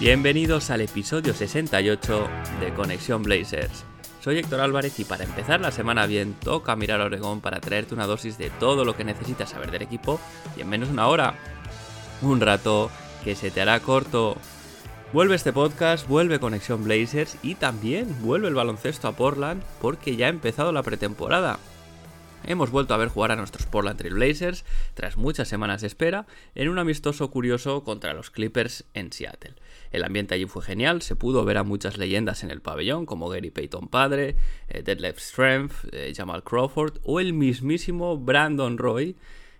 Bienvenidos al episodio 68 de Conexión Blazers. Soy Héctor Álvarez y para empezar la semana bien toca mirar a Oregón para traerte una dosis de todo lo que necesitas saber del equipo y en menos una hora. Un rato que se te hará corto. Vuelve este podcast, vuelve Conexión Blazers y también vuelve el baloncesto a Portland porque ya ha empezado la pretemporada. Hemos vuelto a ver jugar a nuestros Portland Trail Blazers tras muchas semanas de espera en un amistoso curioso contra los Clippers en Seattle. El ambiente allí fue genial, se pudo ver a muchas leyendas en el pabellón como Gary Payton padre, eh, Deadlift Strength, eh, Jamal Crawford o el mismísimo Brandon Roy,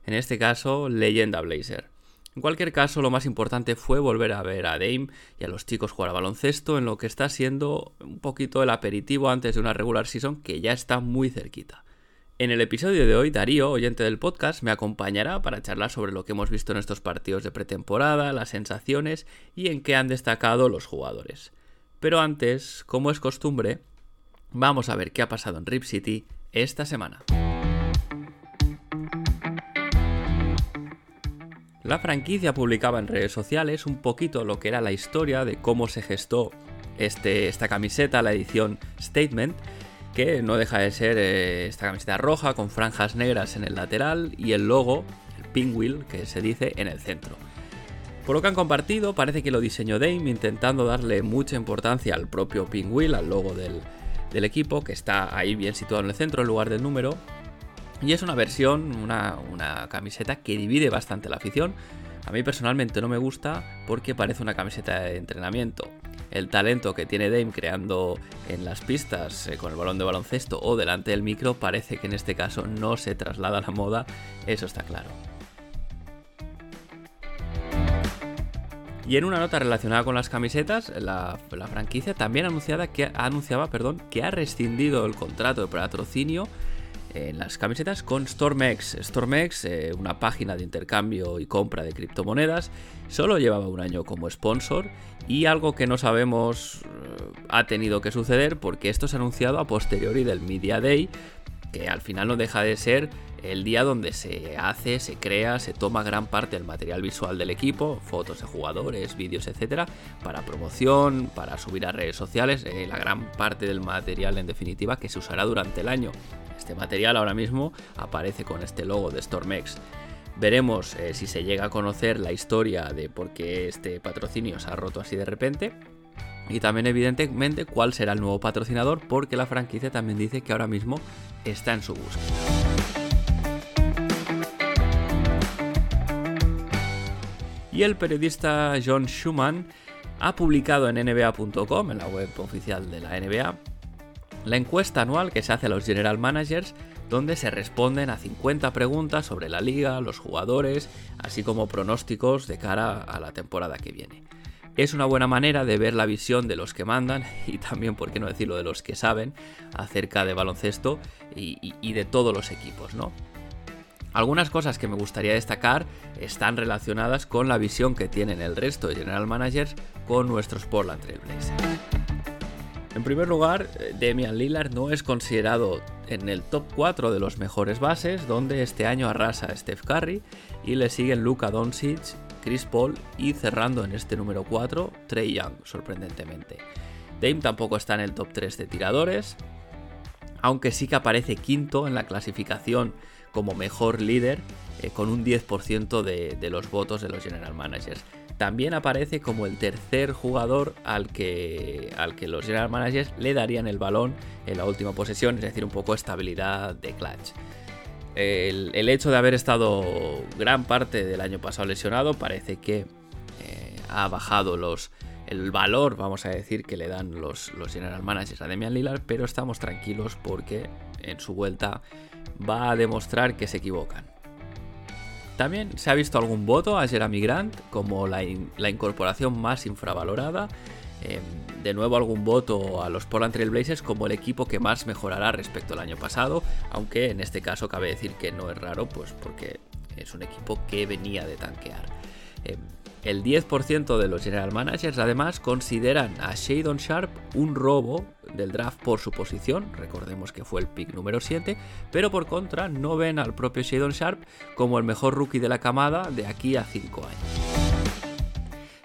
en este caso leyenda Blazer. En cualquier caso, lo más importante fue volver a ver a Dame y a los chicos jugar a baloncesto en lo que está siendo un poquito el aperitivo antes de una regular season que ya está muy cerquita. En el episodio de hoy, Darío, oyente del podcast, me acompañará para charlar sobre lo que hemos visto en estos partidos de pretemporada, las sensaciones y en qué han destacado los jugadores. Pero antes, como es costumbre, vamos a ver qué ha pasado en Rip City esta semana. La franquicia publicaba en redes sociales un poquito lo que era la historia de cómo se gestó este, esta camiseta, la edición Statement, que no deja de ser eh, esta camiseta roja con franjas negras en el lateral y el logo, el pinwheel, que se dice, en el centro. Por lo que han compartido, parece que lo diseñó Dame intentando darle mucha importancia al propio pinwheel, al logo del, del equipo, que está ahí bien situado en el centro en lugar del número. Y es una versión, una, una camiseta que divide bastante la afición. A mí personalmente no me gusta porque parece una camiseta de entrenamiento el talento que tiene Dame creando en las pistas eh, con el balón de baloncesto o delante del micro parece que en este caso no se traslada a la moda, eso está claro. Y en una nota relacionada con las camisetas, la, franquicia también anunciada que, anunciaba perdón, que ha rescindido el contrato de patrocinio en las camisetas con Stormex. Stormex, eh, una página de intercambio y compra de criptomonedas, solo llevaba un año como sponsor y algo que no sabemos eh, ha tenido que suceder porque esto se ha anunciado a posteriori del Media Day, que al final no deja de ser el día donde se hace, se crea, se toma gran parte del material visual del equipo, fotos de jugadores, vídeos, etcétera, para promoción, para subir a redes sociales, eh, la gran parte del material en definitiva que se usará durante el año. Este material ahora mismo aparece con este logo de Stormex. Veremos eh, si se llega a conocer la historia de por qué este patrocinio se ha roto así de repente. Y también evidentemente cuál será el nuevo patrocinador porque la franquicia también dice que ahora mismo está en su búsqueda. Y el periodista John Schumann ha publicado en nba.com, en la web oficial de la NBA, la encuesta anual que se hace a los general managers donde se responden a 50 preguntas sobre la liga, los jugadores, así como pronósticos de cara a la temporada que viene. Es una buena manera de ver la visión de los que mandan y también, por qué no decirlo, de los que saben acerca de baloncesto y, de todos los equipos, ¿no? Algunas cosas que me gustaría destacar están relacionadas con la visión que tienen el resto de general managers con nuestros Portland Trail Blazers. En primer lugar, eh, Damian Lillard no es considerado en el top 4 de los mejores bases, donde este año arrasa a Steph Curry y le siguen Luka Doncic, Chris Paul y cerrando en este número 4, Trey Young, sorprendentemente. Dame tampoco está en el top 3 de tiradores, aunque sí que aparece quinto en la clasificación como mejor líder eh, con un 10% de, de los votos de los general managers también aparece como el tercer jugador al que, al que los general managers le darían el balón en la última posesión, es decir, un poco estabilidad de clutch. El, hecho de haber estado gran parte del año pasado lesionado parece que eh, ha bajado los, el valor, vamos a decir, que le dan los, los general managers a Demian Lillard, pero estamos tranquilos porque en su vuelta va a demostrar que se equivocan. También se ha visto algún voto a Jeremy Grant como la, incorporación más infravalorada em, de nuevo algún voto a los Portland Trail Blazers como el equipo que más mejorará respecto al año pasado, aunque en este caso cabe decir que no es raro, pues porque es un equipo que venía de tanquear. Em, el 10% de los general managers además consideran a Shadon Sharp un robo del draft por su posición, recordemos que fue el pick número 7, pero por contra no ven al propio Shadon Sharp como el mejor rookie de la camada de aquí a 5 años.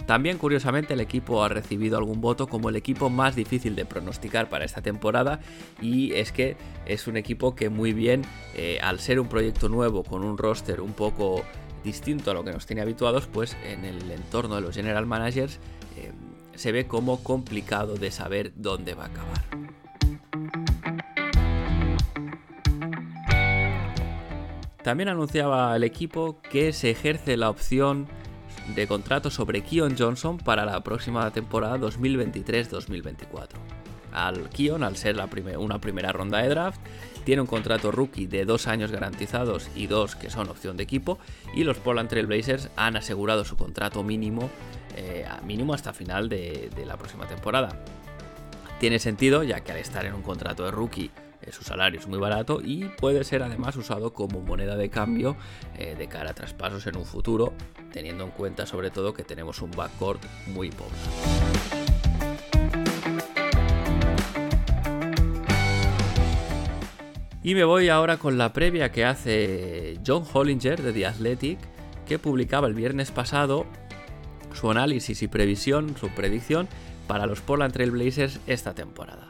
También curiosamente el equipo ha recibido algún voto como el equipo más difícil de pronosticar para esta temporada y es que es un equipo que muy bien, eh, al ser un proyecto nuevo con un roster un poco distinto a lo que nos tiene habituados, pues en el entorno de los general managers eh, se ve como complicado de saber dónde va a acabar. También anunciaba el equipo que se ejerce la opción de contrato sobre Keon Johnson para la próxima temporada 2023-2024. Al Keon, al ser una primera ronda de draft, tiene un contrato rookie de dos años garantizados y dos que son opción de equipo. Y los Portland Trail Blazers han asegurado su contrato mínimo, eh, mínimo hasta final de, la próxima temporada. Tiene sentido, ya que al estar en un contrato de rookie su salario es muy barato y puede ser además usado como moneda de cambio eh, de cara a traspasos en un futuro, teniendo en cuenta sobre todo que tenemos un backcourt muy pobre. Y me voy ahora con la previa que hace John Hollinger de The Athletic, que publicaba el viernes pasado su análisis y previsión, su predicción para los Portland Trail Blazers esta temporada.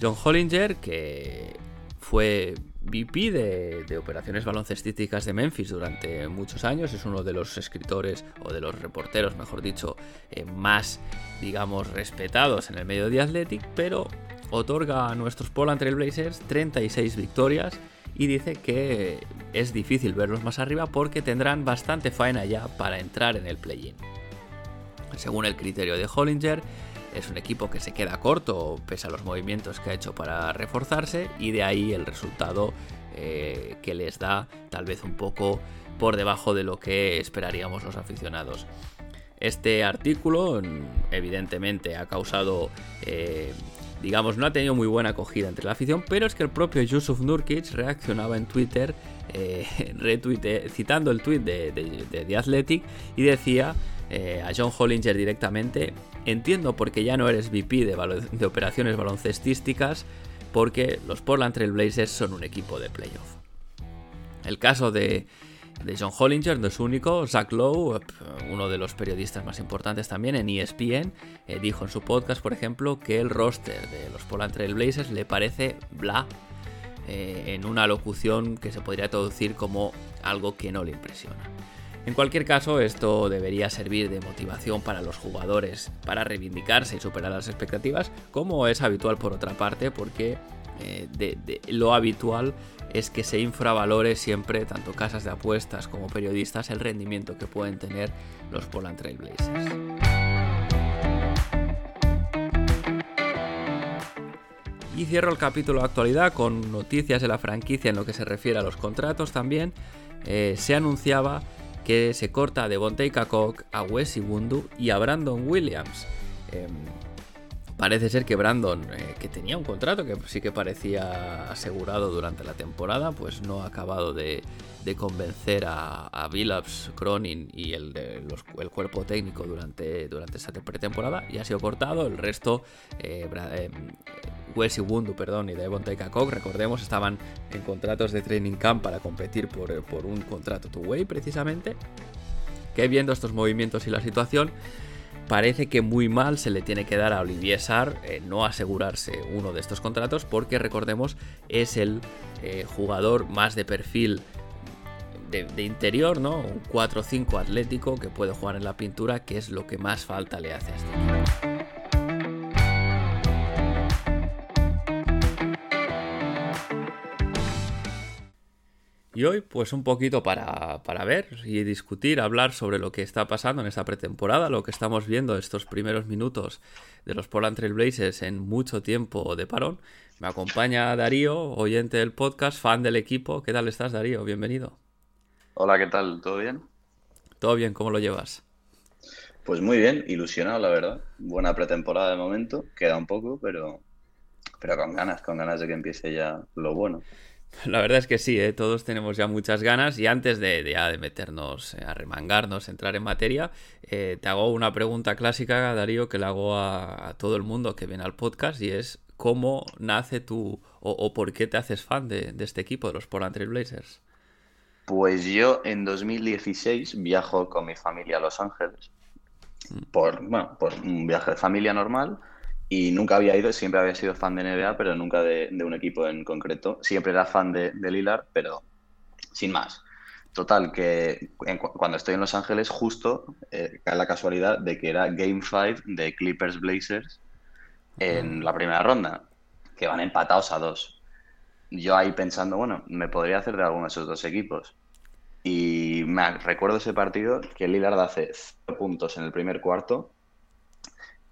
John Hollinger, que fue VP de, operaciones baloncestísticas de Memphis durante muchos años, es uno de los escritores o de los reporteros, mejor dicho, eh, más, digamos, respetados en el medio de Athletic, pero otorga a nuestros Portland Trail Blazers 36 victorias y dice que es difícil verlos más arriba porque tendrán bastante faena ya para entrar en el play-in. Según el criterio de Hollinger, es un equipo que se queda corto pese a los movimientos que ha hecho para reforzarse y de ahí el resultado eh, que les da tal vez un poco por debajo de lo que esperaríamos los aficionados. Este artículo evidentemente ha causado eh, digamos, no ha tenido muy buena acogida entre la afición, pero es que el propio Yusuf Nurkic reaccionaba en Twitter, eh, citando el tweet de, The Athletic, y decía eh, a John Hollinger directamente, entiendo por qué ya no eres VP de, operaciones baloncestísticas, porque los Portland Trail Blazers son un equipo de playoff. El caso de de John Hollinger no es único. Zach Lowe, uno de los periodistas más importantes también en ESPN, eh, dijo en su podcast, por ejemplo, que el roster de los Portland Trail Blazers le parece bla eh, en una locución que se podría traducir como algo que no le impresiona. En cualquier caso, esto debería servir de motivación para los jugadores para reivindicarse y superar las expectativas, como es habitual por otra parte, porque eh, de, lo habitual es que se infravalore siempre, tanto casas de apuestas como periodistas, el rendimiento que pueden tener los Portland Trail Blazers. Y cierro el capítulo de actualidad con noticias de la franquicia en lo que se refiere a los contratos también. Eh, se anunciaba que se corta a Devontae Kakok, a Wes Ibundu y a Brandon Williams. Em, Parece ser que Brandon, eh, que tenía un contrato que sí que parecía asegurado durante la temporada, pues no ha acabado de, convencer a, a Cronin y el, cuerpo técnico durante, durante esa pretemporada y ha sido cortado. El resto, eh, eh Wes y Wundu, perdón, y Devon Kakok, recordemos, estaban en contratos de training camp para competir por, por un contrato two-way precisamente. Que viendo estos movimientos y la situación, parece que muy mal se le tiene que dar a Olivier Sarr eh, no asegurarse uno de estos contratos porque recordemos es el eh, jugador más de perfil de, interior, ¿no? Un 4-5 atlético que puede jugar en la pintura, que es lo que más falta le hace a este equipo. Y hoy, pues un poquito para, ver y discutir, hablar sobre lo que está pasando en esta pretemporada, lo que estamos viendo estos primeros minutos de los Portland Trail Blazers en mucho tiempo de parón. Me acompaña Darío, oyente del podcast, fan del equipo. ¿Qué tal estás, Darío? Bienvenido. Hola, ¿qué tal? ¿Todo bien? Todo bien, ¿cómo lo llevas? Pues muy bien, ilusionado, la verdad. Buena pretemporada de momento, queda un poco, pero, pero con ganas, con ganas de que empiece ya lo bueno. La verdad es que sí, ¿eh? todos tenemos ya muchas ganas y antes de, ya de meternos a remangarnos, entrar en materia, eh, te hago una pregunta clásica, Darío, que le hago a, todo el mundo que viene al podcast y es ¿cómo nace tú o, por qué te haces fan de, de, este equipo, de los Portland Trail Blazers? Pues yo en 2016 viajo con mi familia a Los Ángeles por, bueno, por un viaje de familia normal y nunca había ido, siempre había sido fan de NBA, pero nunca de, un equipo en concreto. Siempre era fan de, de Lillard, pero sin más. Total, que cuando estoy en Los Ángeles, justo eh, la casualidad de que era Game 5 de Clippers Blazers en la primera ronda, que van empatados a dos. Yo ahí pensando, bueno, me podría hacer de alguno de esos dos equipos. Y me recuerdo ese partido que Lillard hace 0 puntos en el primer cuarto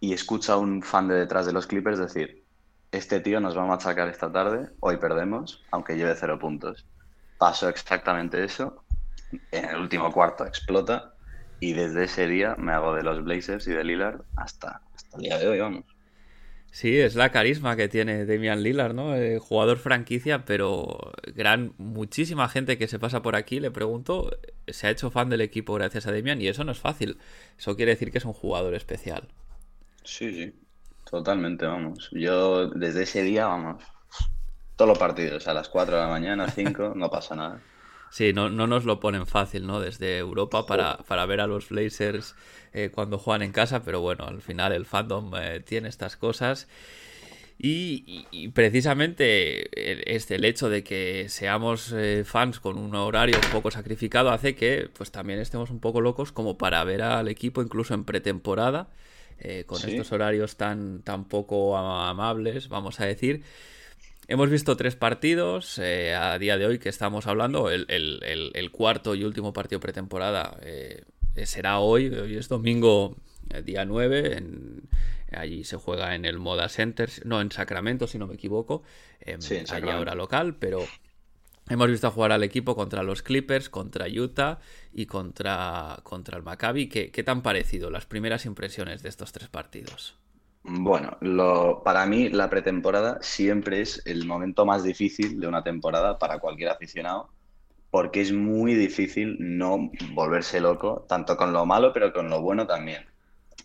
y escucha a un fan de detrás de los Clippers decir, este tío nos va a machacar esta tarde, hoy perdemos, aunque lleve cero puntos. Pasó exactamente eso, en el último cuarto explota y desde ese día me hago de los Blazers y de Lillard hasta, hasta el día de hoy, vamos. Sí, es la carisma que tiene Damian Lillard, ¿no? Eh, jugador franquicia, pero gran, muchísima gente que se pasa por aquí, le pregunto, se ha hecho fan del equipo gracias a Damian y eso no es fácil. Eso quiere decir que es un jugador especial. Sí, sí, totalmente, vamos. Yo desde ese día, vamos, todos los partidos, a las 4 de la mañana, 5, no pasa nada. Sí, no, no nos lo ponen fácil, ¿no? Desde Europa para, para ver a los Blazers eh, cuando juegan en casa, pero bueno, al final el fandom eh, tiene estas cosas. Y, precisamente este, el hecho de que seamos eh, fans con un horario un poco sacrificado hace que pues también estemos un poco locos como para ver al equipo incluso en pretemporada con estos horarios tan, tan poco amables, vamos a decir. Hemos visto tres partidos eh, a día de hoy que estamos hablando. El, cuarto y último partido pretemporada eh, será hoy. Hoy es domingo, eh, día 9. allí se juega en el Moda Center, no en Sacramento, si no me equivoco. Em, sí, allí ahora local, pero hemos visto jugar al equipo contra los Clippers, contra Utah y contra, contra el Maccabi. ¿Qué, ¿Qué tan parecido las primeras impresiones de estos tres partidos? Bueno, para mí la pretemporada siempre es el momento más difícil de una temporada para cualquier aficionado, porque es muy difícil no volverse loco, tanto con lo malo, pero con lo bueno también,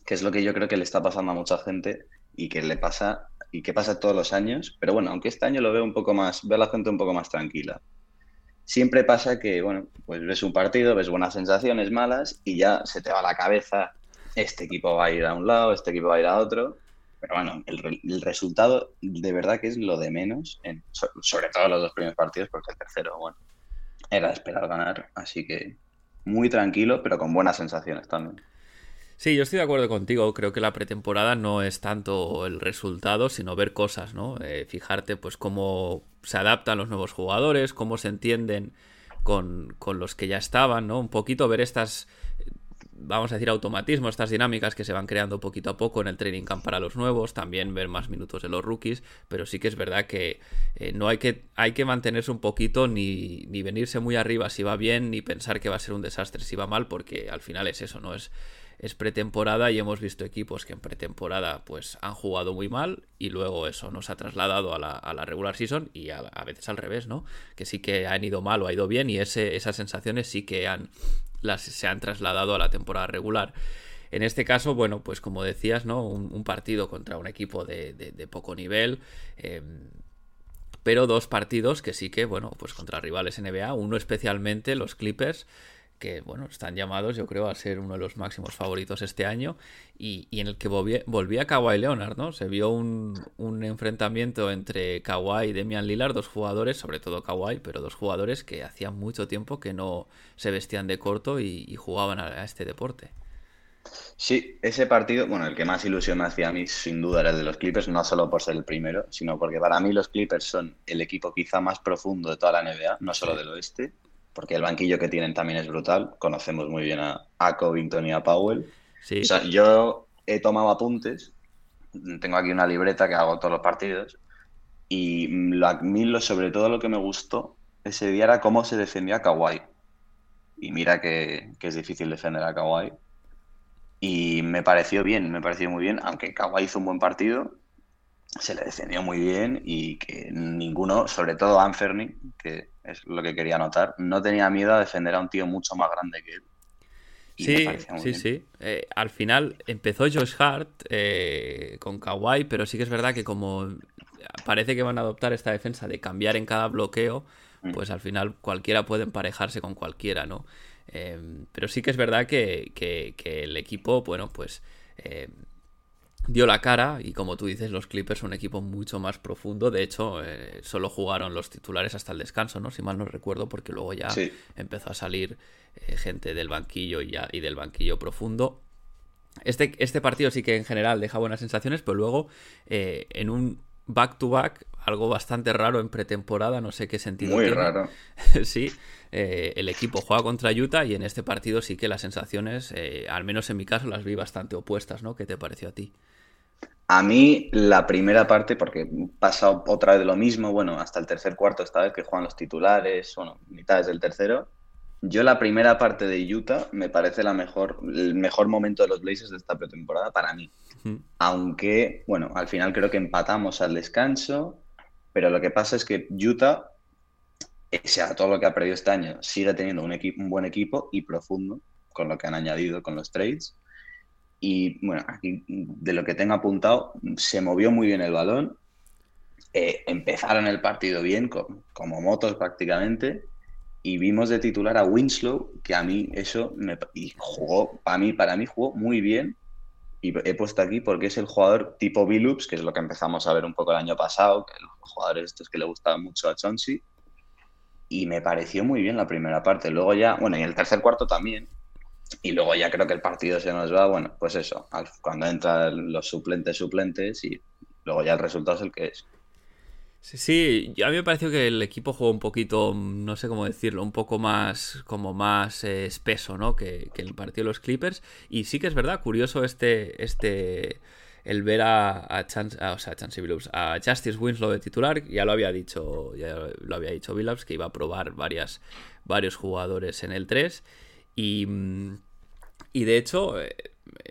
que es lo que yo creo que le está pasando a mucha gente y que le pasa y que pasa todos los años, pero bueno, aunque este año lo veo un poco más, veo la gente un poco más tranquila. Siempre pasa que, bueno, pues ves un partido, ves buenas sensaciones malas y ya se te va la cabeza, este equipo va a ir a un lado, este equipo va a ir a otro, pero bueno, el, resultado de verdad que es lo de menos, en, sobre todo los dos primeros partidos, porque el tercero, bueno, era esperar ganar. Así que muy tranquilo, pero con buenas sensaciones también. Sí, yo estoy de acuerdo contigo. Creo que la pretemporada no es tanto el resultado, sino ver cosas, ¿no? Eh, fijarte, pues, cómo se adaptan los nuevos jugadores, cómo se entienden con, con los que ya estaban, ¿no? Un poquito ver estas vamos a decir, automatismo, estas dinámicas que se van creando poquito a poco en el training camp para los nuevos, también ver más minutos de los rookies, pero sí que es verdad que eh, no hay que, hay que mantenerse un poquito ni, ni venirse muy arriba si va bien, ni pensar que va a ser un desastre si va mal, porque al final es eso, ¿no? Es, es pretemporada y hemos visto equipos que en pretemporada pues han jugado muy mal y luego eso nos ha trasladado a la, regular season y a, veces al revés, ¿no? Que sí que han ido mal o ha ido bien y ese, esas sensaciones sí que han, se han trasladado a la temporada regular. En este caso, bueno, pues como decías, ¿no? Un, partido contra un equipo de, poco nivel. Em, pero dos partidos que sí que, bueno, pues contra rivales NBA, uno especialmente los Clippers, que bueno, están llamados yo creo a ser uno de los máximos favoritos este año y, en el que volvía, Kawhi Leonard, ¿no? Se vio un, enfrentamiento entre Kawhi y Demian Lillard, dos jugadores, sobre todo Kawhi, pero dos jugadores que hacían mucho tiempo que no se vestían de corto y, jugaban a, este deporte. Sí, ese partido, bueno, el que más ilusión me hacía a mí sin duda era el de los Clippers, no solo por ser el primero, sino porque para mí los Clippers son el equipo quizá más profundo de toda la NBA, no solo del oeste, porque el banquillo que tienen también es brutal. Conocemos muy bien a, a Covington y a Powell. O sea, yo he tomado apuntes, tengo aquí una libreta que hago todos los partidos, y a mí sobre todo lo que me gustó ese día era cómo se defendía a Kawhi. Y mira que, es difícil defender a Kawhi. Y me pareció bien, me pareció muy bien, aunque Kawhi hizo un buen partido, se le defendió muy bien y que ninguno, sobre todo Anferni, que es lo que quería notar, no tenía miedo a defender a un tío mucho más grande que él. sí, sí, sí. Eh, al final empezó Josh Hart eh, con Kawhi, pero sí que es verdad que como parece que van a adoptar esta defensa de cambiar en cada bloqueo, mm. pues al final cualquiera puede emparejarse con cualquiera, ¿no? Em, pero sí que es verdad que, el equipo, bueno, pues dio la cara y como tú dices, los Clippers son un equipo mucho más profundo. De hecho, eh, solo jugaron los titulares hasta el descanso, ¿no? Si mal no recuerdo, porque luego ya empezó a salir eh, gente del banquillo y, y del banquillo profundo. Este, este, partido sí que en general deja buenas sensaciones, pero luego eh, en un back-to-back, algo bastante raro en pretemporada, no sé qué sentido. Muy raro. sí, eh, el equipo juega contra Utah y en este partido sí que las sensaciones, eh, al menos en mi caso, las vi bastante opuestas, ¿no? ¿Qué te pareció a ti? A mí la primera parte, porque pasa otra vez de lo mismo, bueno, hasta el tercer cuarto esta vez que juegan los titulares, bueno, mitades del tercero. Yo la primera parte de Utah me parece la mejor, el mejor momento de los Blazers de esta pretemporada para mí. Aunque, bueno, al final creo que empatamos al descanso, pero lo que pasa es que Utah, sea todo lo que ha perdido este año, sigue teniendo un, un buen equipo y profundo, con lo que han añadido con los trades. Y bueno, aquí de lo que tengo apuntado, se movió muy bien el balón. Eh, empezaron el partido bien, como motos prácticamente. Y vimos de titular a Winslow, que a mí eso me y jugó, para mí, para mí jugó muy bien y he puesto aquí porque es el jugador tipo Billups, que es lo que empezamos a ver un poco el año pasado, que los jugadores estos que le gustaban mucho a Chauncey. Y me pareció muy bien la primera parte. Luego ya, bueno, y el tercer cuarto también. Y luego ya creo que el partido se nos va, bueno, pues eso, cuando entran los suplentes, suplentes, y luego ya el resultado es el que es. Sí, a mí me pareció que el equipo jugó un poquito, no sé cómo decirlo, un poco más, como más eh, espeso, ¿no? Que, el partido de los Clippers. Y sí que es verdad, curioso este, este, el ver a, Chance, o sea, Chance Billups, a Justice Winslow de titular, ya lo había dicho, ya lo había dicho Billups, que iba a probar varias, varios jugadores en el 3. Y, y de hecho, eh,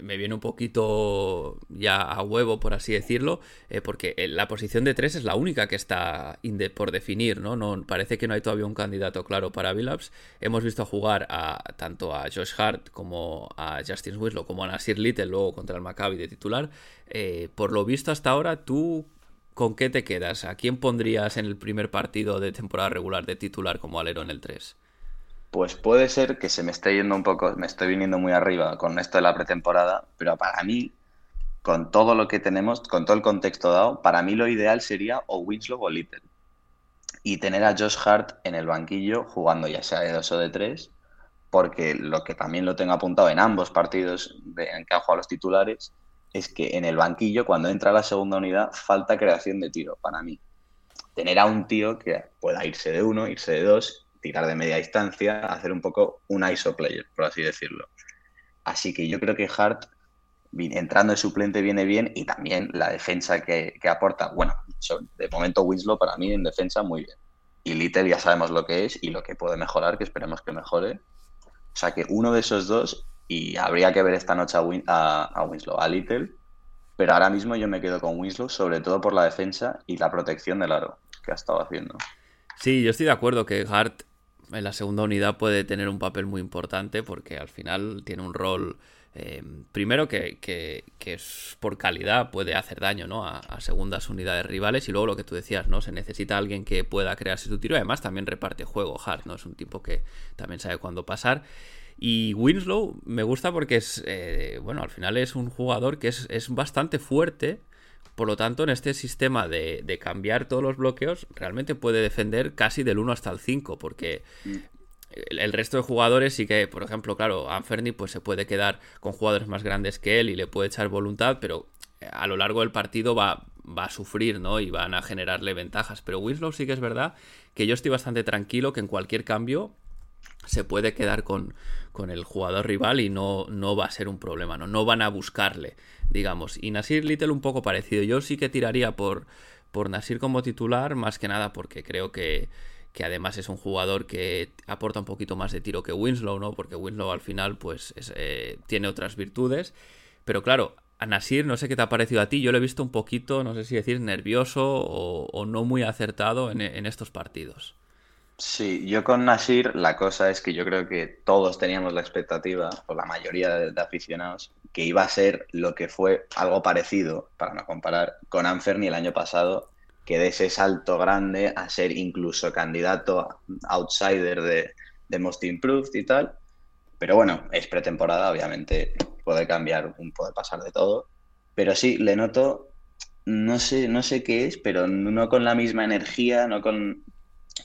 me viene un poquito ya a huevo, por así decirlo, eh, porque la posición de tres es la única que está por definir, ¿no? Parece que no hay todavía un candidato claro para Billups. Hemos visto jugar a, tanto a Josh Hart como a Justin Winslow como a Nasir Little luego contra el Maccabi de titular. Eh, por lo visto hasta ahora, ¿tú con qué te quedas? ¿A quién pondrías en el primer partido de temporada regular de titular como alero en el 3? Pues puede ser que se me esté yendo un poco, me estoy viniendo muy arriba con esto de la pretemporada, pero para mí, con todo lo que tenemos, con todo el contexto dado, para mí lo ideal sería o Winslow o Little. Y tener a Josh Hart en el banquillo jugando ya sea de dos o de tres, porque lo que también lo tengo apuntado en ambos partidos en que han jugado los titulares, es que en el banquillo, cuando entra la segunda unidad, falta creación de tiro para mí. Tener a un tío que pueda irse de uno, irse de dos tirar de media distancia, hacer un poco un ISO player, por así decirlo. Así que yo creo que Hart, entrando de suplente, viene bien y también la defensa que, aporta. Bueno, de momento Winslow para mí en defensa muy bien. Y Little ya sabemos lo que es y lo que puede mejorar, que esperemos que mejore. O sea que uno de esos dos, y habría que ver esta noche a, a Winslow, a Little, pero ahora mismo yo me quedo con Winslow, sobre todo por la defensa y la protección del aro que ha estado haciendo. Sí, yo estoy de acuerdo que Hart en la segunda unidad puede tener un papel muy importante porque al final tiene un rol, eh, primero que, que, es por calidad puede hacer daño ¿no? A, segundas unidades rivales y luego lo que tú decías, ¿no? Se necesita alguien que pueda crearse su tiro además también reparte juego, Hart, ¿no? Es un tipo que también sabe cuándo pasar. Y Winslow me gusta porque es, eh, bueno, al final es un jugador que es, es bastante fuerte por lo tanto, en este sistema de, cambiar todos los bloqueos, realmente puede defender casi del 1 hasta el 5, porque mm. el, resto de jugadores sí que, por ejemplo, claro, Anferni pues se puede quedar con jugadores más grandes que él y le puede echar voluntad, pero a lo largo del partido va, va a sufrir, ¿no? Y van a generarle ventajas. Pero Winslow sí que es verdad que yo estoy bastante tranquilo que en cualquier cambio se puede quedar con, con el jugador rival y no, no va a ser un problema, ¿no? No van a buscarle digamos. Y Nasir Little un poco parecido. Yo sí que tiraría por, por Nasir como titular, más que nada porque creo que, que además es un jugador que aporta un poquito más de tiro que Winslow, ¿no? Porque Winslow al final pues eh, tiene otras virtudes. Pero claro, a Nasir, no sé qué te ha parecido a ti, yo lo he visto un poquito, no sé si decir, nervioso o, no muy acertado en, estos partidos. Sí, yo con Nasir la cosa es que yo creo que todos teníamos la expectativa, o la mayoría de, aficionados, que iba a ser lo que fue algo parecido, para no comparar, con Anferni el año pasado, que de ese salto grande a ser incluso candidato outsider de, de Most Improved y tal. Pero bueno, es pretemporada, obviamente puede cambiar, puede pasar de todo. Pero sí, le noto, no sé, no sé qué es, pero no con la misma energía, no con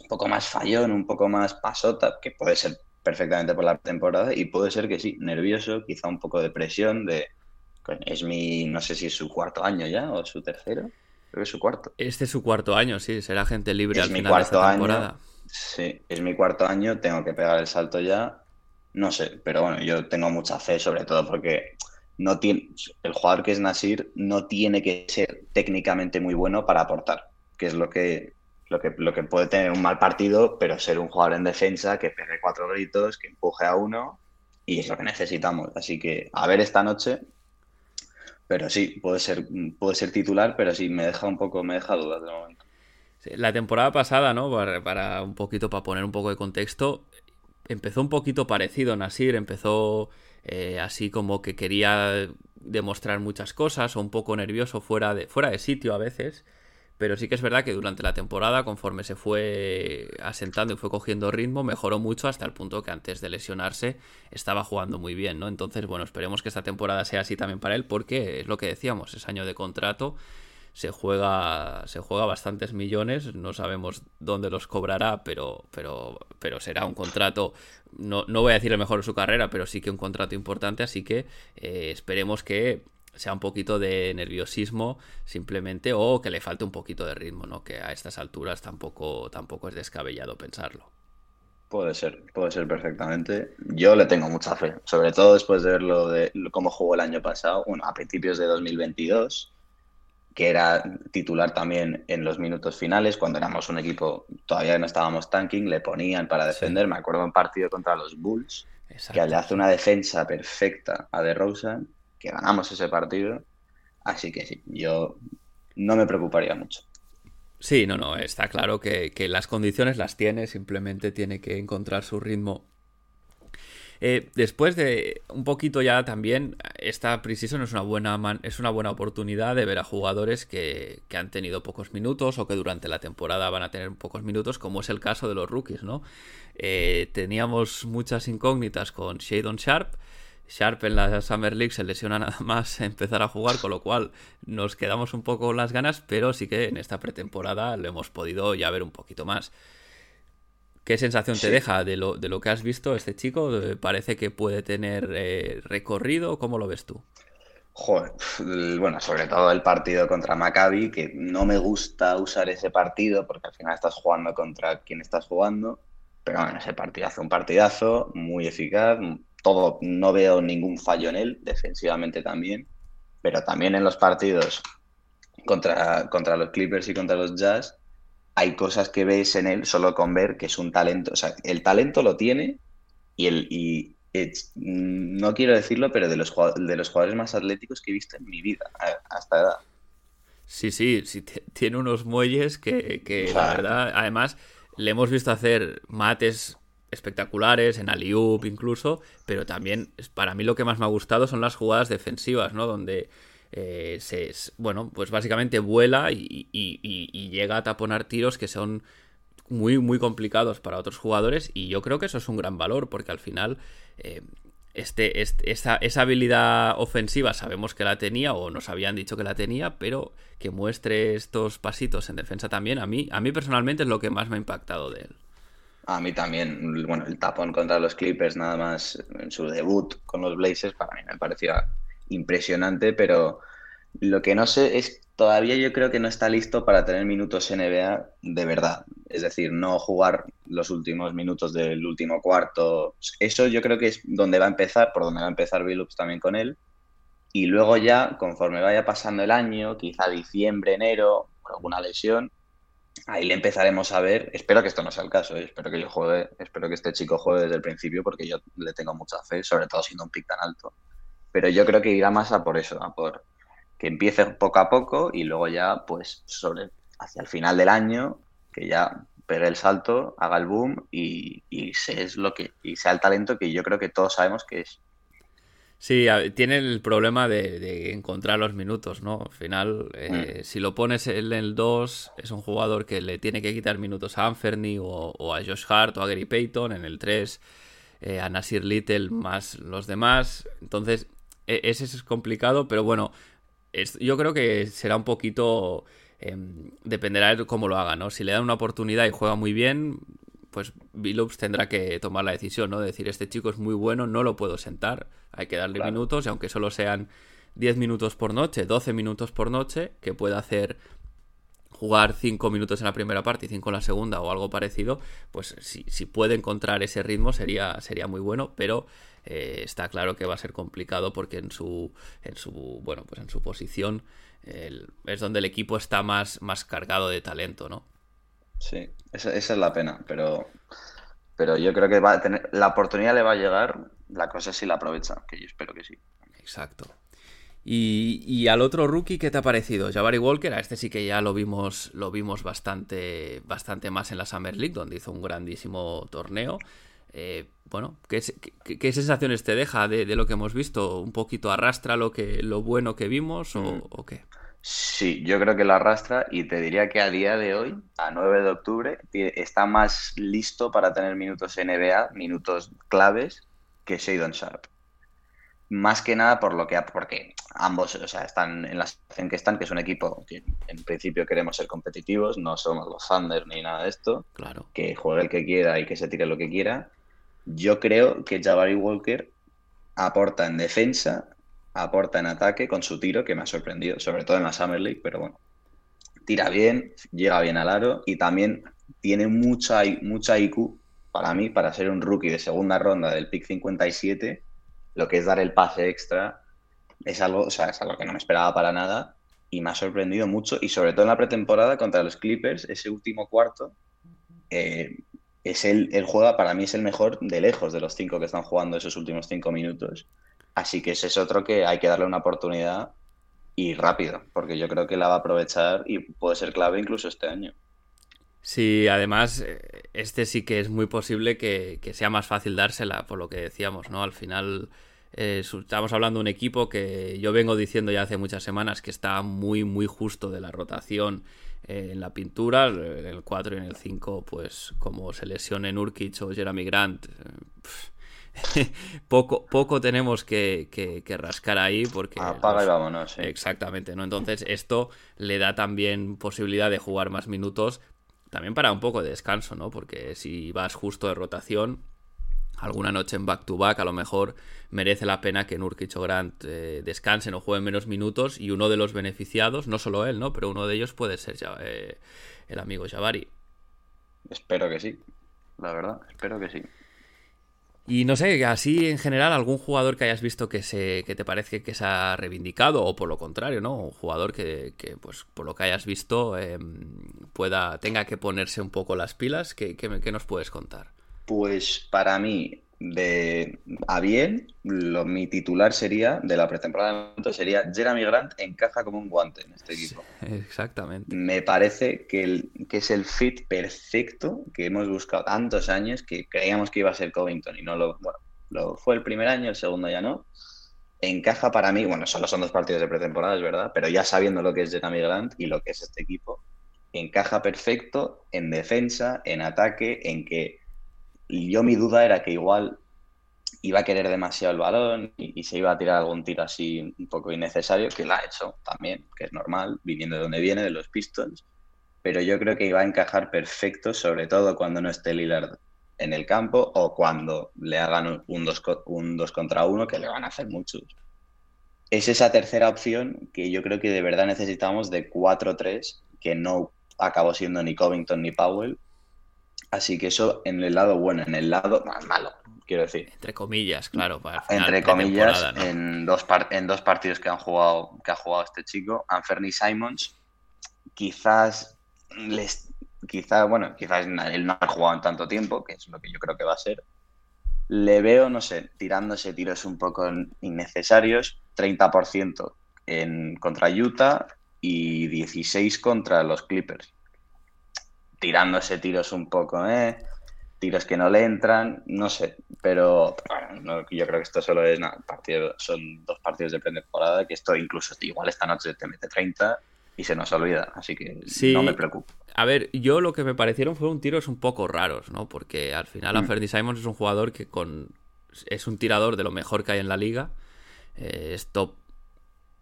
un poco más fallón, un poco más pasota, que puede ser perfectamente por la temporada, y puede ser que sí, nervioso, quizá un poco de presión, de es mi, no sé si es su cuarto año ya o su tercero, creo que es su cuarto. Este es su cuarto año, sí, será gente libre es al mi final cuarto de esta temporada. Año, sí, es mi cuarto año, tengo que pegar el salto ya no sé, pero bueno, yo tengo mucha fe, sobre todo porque no tiene, el jugador que es Nasir no tiene que ser técnicamente muy bueno para aportar, que es lo que, lo que, lo que puede tener un mal partido, pero ser un jugador en defensa que pegue cuatro gritos, que empuje a uno, y es lo que necesitamos. Así que a ver esta noche, pero sí, puede ser, puede ser titular, pero sí, me deja un poco, me deja dudas de momento. La temporada pasada, ¿no? Para, un poquito, para poner un poco de contexto, empezó un poquito parecido Nasir, empezó eh, así como que quería demostrar muchas cosas o un poco nervioso fuera de, fuera de sitio a veces. Pero sí que es verdad que durante la temporada, conforme se fue asentando y fue cogiendo ritmo, mejoró mucho hasta el punto que antes de lesionarse estaba jugando muy bien, ¿no? Entonces, bueno, esperemos que esta temporada sea así también para él, porque es lo que decíamos, es año de contrato se juega, se juega bastantes millones, no sabemos dónde los cobrará, pero, pero, pero será un contrato, no, no voy a decir el mejor de su carrera, pero sí que un contrato importante, así que eh, esperemos que sea un poquito de nerviosismo simplemente o que le falte un poquito de ritmo, ¿no? Que a estas alturas tampoco, tampoco es descabellado pensarlo. Puede ser, puede ser perfectamente. Yo le tengo mucha fe, sobre todo después de verlo de cómo jugó el año pasado, bueno, a principios de 2022 que era titular también en los minutos finales, cuando éramos un equipo, todavía no estábamos tanking, le ponían para defender. Me acuerdo un partido contra los Bulls, que le hace una defensa perfecta a DeRozan, que ganamos ese partido. Así que sí, yo no me preocuparía mucho. Sí, no, no, está claro que, que las condiciones las tiene, simplemente tiene que encontrar su ritmo eh, después de un poquito ya también, esta Precision es una buena, es una buena oportunidad de ver a jugadores que, han tenido pocos minutos o que durante la temporada van a tener pocos minutos, como es el caso de los rookies, ¿no? Eh, teníamos muchas incógnitas con Shadon Sharp. Sharp en la Summer League se lesiona nada más empezar a jugar, con lo cual nos quedamos un poco las ganas, pero sí que en esta pretemporada lo hemos podido ya ver un poquito más. ¿Qué sensación te deja de lo, de lo que has visto este chico? ¿Parece que puede tener eh, recorrido? ¿Cómo lo ves tú? Joder, bueno, sobre todo el partido contra Maccabi, que no me gusta usar ese partido porque al final estás jugando contra quien estás jugando, pero bueno, ese partidazo, un partidazo muy eficaz, todo, no veo ningún fallo en él, defensivamente también, pero también en los partidos contra, contra los Clippers y contra los Jazz, hay cosas que ves en él solo con ver que es un talento. O sea, el talento lo tiene y, el, y no quiero decirlo, pero de los, de los jugadores más atléticos que he visto en mi vida hasta edad. Sí, sí, sí, tiene unos muelles que, la verdad, además, le hemos visto hacer mates espectaculares, en Aliup incluso, pero también para mí lo que más me ha gustado son las jugadas defensivas, ¿no? Donde eh, se, bueno, pues básicamente vuela y, llega a taponar tiros que son muy, muy complicados para otros jugadores y yo creo que eso es un gran valor porque al final eh, este, esa, habilidad ofensiva sabemos que la tenía o nos habían dicho que la tenía, pero que muestre estos pasitos en defensa también, a mí, a mí personalmente es lo que más me ha impactado de él. A mí también, bueno, el tapón contra los Clippers nada más en su debut con los Blazers para mí me parecía impresionante, pero lo que no sé es, todavía yo creo que no está listo para tener minutos NBA de verdad. Es decir, no jugar los últimos minutos del último cuarto. Eso yo creo que es donde va a empezar, por donde va a empezar Billups también con él. Y luego ya, conforme vaya pasando el año, quizá diciembre, enero, con alguna lesión, ahí le empezaremos a ver. Espero que esto no sea el caso, ¿eh? espero que yo juegue, espero que este chico juegue desde el principio porque yo le tengo mucha fe, sobre todo siendo un pick tan alto. Pero yo creo que irá más a por eso, a por que empiece poco a poco y luego ya, pues, sobre hacia el final del año, que ya pegue el salto, haga el boom y, es lo que y sea el talento que yo creo que todos sabemos que es. Sí, tiene el problema de, encontrar los minutos, ¿no? Al final, eh, mm. si lo pones en el 2, es un jugador que le tiene que quitar minutos a Anferny o, a Josh Hart o a Gary Payton. En el 3, eh, a Nasir Little más los demás. Entonces, e, ese es complicado, pero bueno, yo creo que será un poquito... Em, dependerá de cómo lo haga, ¿no? Si le dan una oportunidad y juega muy bien, pues Billups tendrá que tomar la decisión, ¿no? De decir, este chico es muy bueno, no lo puedo sentar, hay que darle minutos, y aunque solo sean 10 minutos por noche, 12 minutos por noche, que pueda hacer jugar 5 minutos en la primera parte y 5 en la segunda o algo parecido, pues si, si puede encontrar ese ritmo sería, sería muy bueno, pero eh, está claro que va a ser complicado porque en su, en su, bueno, pues en su posición es donde el equipo está más, más cargado de talento, ¿no? Sí, esa, es la pena, pero, pero yo creo que va a tener, la oportunidad le va a llegar, la cosa es si la aprovecha, que yo espero que sí. Exacto. Y, al otro rookie, ¿qué te ha parecido? Jabari Walker, a este sí que ya lo vimos, lo vimos bastante, bastante más en la Summer League, donde hizo un grandísimo torneo. Eh, bueno, ¿qué, sensaciones te deja de, lo que hemos visto? ¿Un poquito arrastra lo, que, lo bueno que vimos o, mm. o qué? Sí, yo creo que lo arrastra y te diría que a día de hoy, a 9 de octubre, está más listo para tener minutos NBA, minutos claves, que Shadon Sharp. Más que nada por lo que porque ambos, o sea, están en la situación que están, que es un equipo que en principio queremos ser competitivos, no somos los Thunder ni nada de esto. Claro. Que juegue el que quiera y que se tire lo que quiera. Yo creo que Jabari Walker aporta en defensa aporta en ataque con su tiro, que me ha sorprendido, sobre todo en la Summer League, pero bueno, tira bien, llega bien al aro y también tiene mucha, mucha IQ para mí, para ser un rookie de segunda ronda del pick 57, lo que es dar el pase extra, es algo, o sea, es algo que no me esperaba para nada y me ha sorprendido mucho y sobre todo en la pretemporada contra los Clippers, ese último cuarto, eh, es el, el juega, para mí es el mejor de lejos de los cinco que están jugando esos últimos cinco minutos. Así que ese es otro que hay que darle una oportunidad y rápido, porque yo creo que la va a aprovechar y puede ser clave incluso este año. Sí, además, eh, este sí que es muy posible que, sea más fácil dársela, por lo que decíamos, ¿no? Al final, eh, estamos hablando de un equipo que yo vengo diciendo ya hace muchas semanas que está muy, muy justo de la rotación eh, en la pintura, en el 4 y en el 5, pues como se lesione Nurkic o Jeremy Grant, poco, poco tenemos que, rascar ahí porque... Apaga y vámonos, Exactamente, ¿no? Entonces esto le da también posibilidad de jugar más minutos, también para un poco de descanso, ¿no? Porque si vas justo de rotación, alguna noche en back-to-back, a lo mejor merece la pena que Nurkic o Grant eh, descansen o jueguen menos minutos y uno de los beneficiados, no solo él, ¿no? Pero uno de ellos puede ser ya, eh, el amigo Jabari. Espero que sí, la verdad, espero que sí. Y no sé, así en general, algún jugador que hayas visto que se que te parece que se ha reivindicado, o por lo contrario, ¿no? Un jugador que, pues, por lo que hayas visto, em, pueda, tenga que ponerse un poco las pilas, ¿qué, qué nos puedes contar? Pues para mí, de a bien, lo, mi titular sería de la pretemporada sería Jeremy Grant encaja como un guante en este equipo. exactamente. Me parece que, el, que es el fit perfecto que hemos buscado tantos años que creíamos que iba a ser Covington y no lo, bueno, lo fue el primer año, el segundo ya no. Encaja para mí, bueno, solo son dos partidos de pretemporada, es verdad, pero ya sabiendo lo que es Jeremy Grant y lo que es este equipo, encaja perfecto en defensa, en ataque, en que y yo mi duda era que igual iba a querer demasiado el balón y, se iba a tirar algún tiro así un poco innecesario, que lo ha hecho también, que es normal, viniendo de donde viene, de los Pistons. Pero yo creo que iba a encajar perfecto, sobre todo cuando no esté Lillard en el campo o cuando le hagan un 2 un dos contra uno, que le van a hacer muchos. Es esa tercera opción que yo creo que de verdad necesitamos de 4-3, que no acabó siendo ni Covington ni Powell, Así que eso en el lado bueno, en el lado más malo, quiero decir. Entre comillas, claro. Entre comillas, en, dos en dos partidos que han jugado, que ha jugado este chico, Anferni Simons, quizás les quizá, bueno, quizás él no ha jugado en tanto tiempo, que es lo que yo creo que va a ser. Le veo, no sé, tirándose tiros un poco innecesarios, 30% en, contra Utah y 16 contra los Clippers. Tirándose tiros un poco, ¿eh? tiros que no le entran, no sé, pero yo creo que esto solo es nada, partido, son dos partidos de pretemporada, que esto incluso igual esta noche te mete 30 y se nos olvida, así que no me preocupo. A ver, yo lo que me parecieron fueron tiros un poco raros, ¿no? Porque al final mm. Simons es un jugador que con es un tirador de lo mejor que hay en la liga, eh, es top,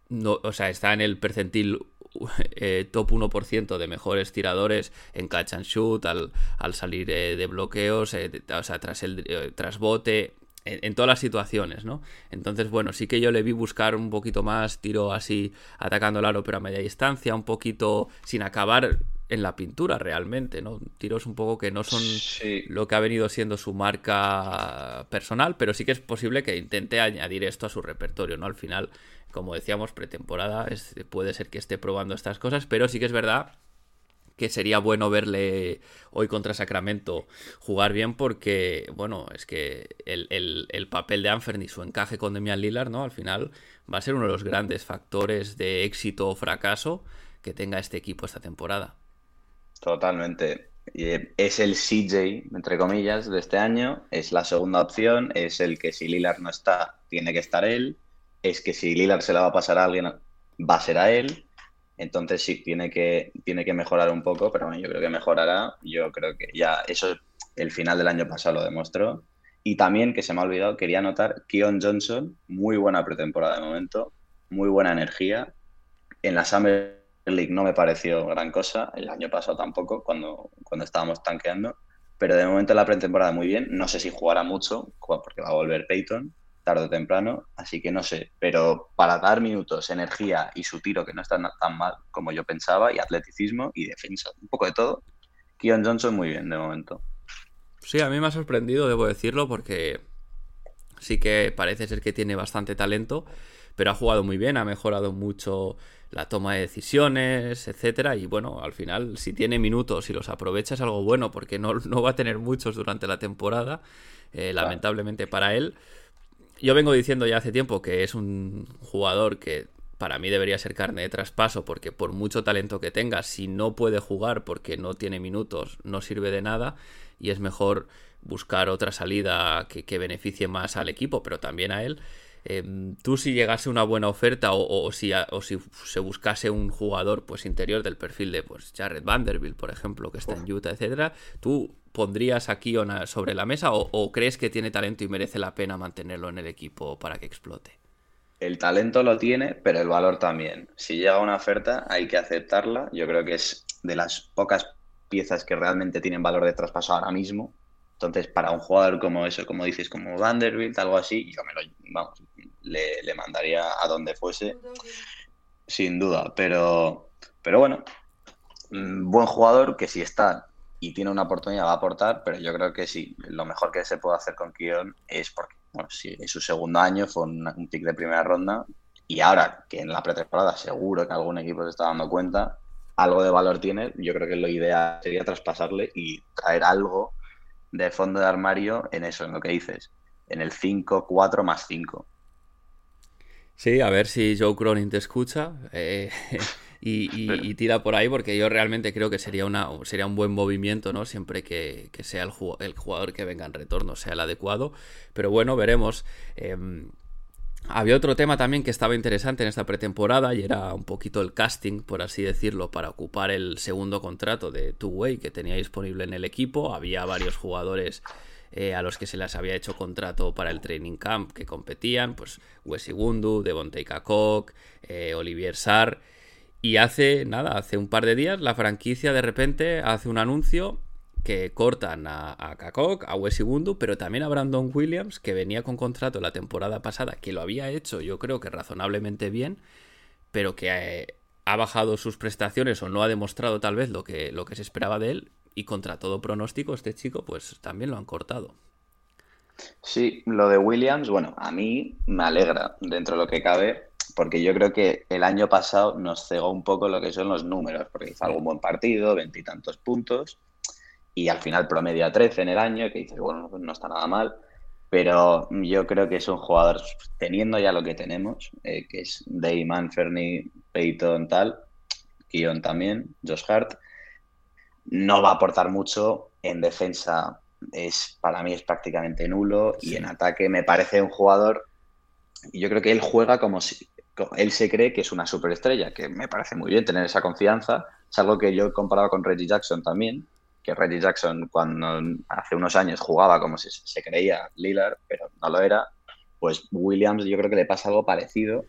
no, o sea, está en el percentil eh, top 1% de mejores tiradores en catch and shoot, al, salir eh, de bloqueos, eh, o sea, tras el tras bote, en, todas las situaciones, ¿no? Entonces, bueno, sí que yo le vi buscar un poquito más, tiro así, atacando el aro pero a media distancia, un poquito sin acabar en la pintura realmente, ¿no? Tiros un poco que no son lo que ha venido siendo su marca personal, pero sí que es posible que intente añadir esto a su repertorio, ¿no? Al final como decíamos, pretemporada, puede ser que esté probando estas cosas, pero sí que es verdad que sería bueno verle hoy contra Sacramento jugar bien porque, bueno, es que el, papel de Anferni y su encaje con Demian Lillard, ¿no? Al final va a ser uno de los grandes factores de éxito o fracaso que tenga este equipo esta temporada. Totalmente. Eh, es el CJ, entre comillas, de este año, es la segunda opción, es el que si Lillard no está, tiene que estar él es que si Lillard se la va a pasar a alguien, va a ser a él. Entonces sí, tiene que, tiene que mejorar un poco, pero bueno, yo creo que mejorará. Yo creo que ya eso el final del año pasado lo demostró. Y también, que se me ha olvidado, quería anotar Keon Johnson, muy buena pretemporada de momento, muy buena energía. En la Summer League no me pareció gran cosa, el año pasado tampoco, cuando, cuando estábamos tanqueando. Pero de momento la pretemporada muy bien. No sé si jugará mucho, porque va a volver Peyton, tarde o temprano, así que no sé, pero para dar minutos, energía y su tiro que no está tan mal como yo pensaba, y atleticismo y defensa, un poco de todo, Keon Johnson muy bien de momento. Sí, a mí me ha sorprendido, debo decirlo, porque sí que parece ser que tiene bastante talento, pero ha jugado muy bien, ha mejorado mucho la toma de decisiones, etcétera, y bueno, al final si tiene minutos y los aprovecha es algo bueno, porque no, no va a tener muchos durante la temporada, eh, lamentablemente para él yo vengo diciendo ya hace tiempo que es un jugador que para mí debería ser carne de traspaso porque por mucho talento que tenga, si no puede jugar porque no tiene minutos, no sirve de nada y es mejor buscar otra salida que, beneficie más al equipo, pero también a él. Em, tú si llegase una buena oferta o, si, o si se buscase un jugador pues interior del perfil de pues Jared Vanderbilt, por ejemplo, que está en Utah, etcétera, tú pondrías aquí sobre la mesa o, crees que tiene talento y merece la pena mantenerlo en el equipo para que explote? El talento lo tiene, pero el valor también. Si llega una oferta, hay que aceptarla. Yo creo que es de las pocas piezas que realmente tienen valor de traspaso ahora mismo. Entonces, para un jugador como eso, como dices, como Vanderbilt, algo así, yo me lo, vamos, le, mandaría a donde fuese, sin duda. Pero, pero bueno, mm, buen jugador que si está y tiene una oportunidad, va a aportar, pero yo creo que sí, lo mejor que se puede hacer con Kion es porque, bueno, si es su segundo año, fue un, pick de primera ronda, y ahora que en la pretemporada seguro que algún equipo se está dando cuenta, algo de valor tiene, yo creo que lo ideal sería traspasarle y traer algo de fondo de armario en eso, en lo que dices, en el 5-4 más 5. Sí, a ver si Joe Cronin te escucha. Eh, y, tira por ahí porque yo realmente creo que sería, una, sería un buen movimiento, ¿no? Siempre que, sea el, el, jugador que venga en retorno sea el adecuado. Pero bueno, veremos. Em, había otro tema también que estaba interesante en esta pretemporada y era un poquito el casting, por así decirlo, para ocupar el segundo contrato de Two-Way que tenía disponible en el equipo. Había varios jugadores eh, a los que se les había hecho contrato para el training camp que competían, pues Wesley Gundu, Devontae Kakok, eh, Olivier Sarr. Y hace, nada, hace un par de días la franquicia de repente hace un anuncio que cortan a, a Kakok, a Wesley Gundu, pero también a Brandon Williams, que venía con contrato la temporada pasada, que lo había hecho yo creo que razonablemente bien, pero que eh, ha bajado sus prestaciones o no ha demostrado tal vez lo que, lo que se esperaba de él, y contra todo pronóstico este chico pues también lo han cortado. Sí, lo de Williams, bueno, a mí me alegra dentro de lo que cabe, porque yo creo que el año pasado nos cegó un poco lo que son los números, porque hizo algún buen partido, veintitantos puntos, y al final promedia 13 en el año, que dices, bueno, pues no está nada mal, pero yo creo que es un jugador, teniendo ya lo que tenemos, eh, que es Dayman, Fernie, Peyton, tal, Kion también, Josh Hart, no va a aportar mucho en defensa. Es, para mí es prácticamente nulo y en ataque me parece un jugador yo creo que él juega como si él se cree que es una superestrella, que me parece muy bien tener esa confianza. Es algo que yo he comparado con Reggie Jackson también, que Reggie Jackson cuando hace unos años jugaba como si se creía Lillard, pero no lo era. Pues Williams yo creo que le pasa algo parecido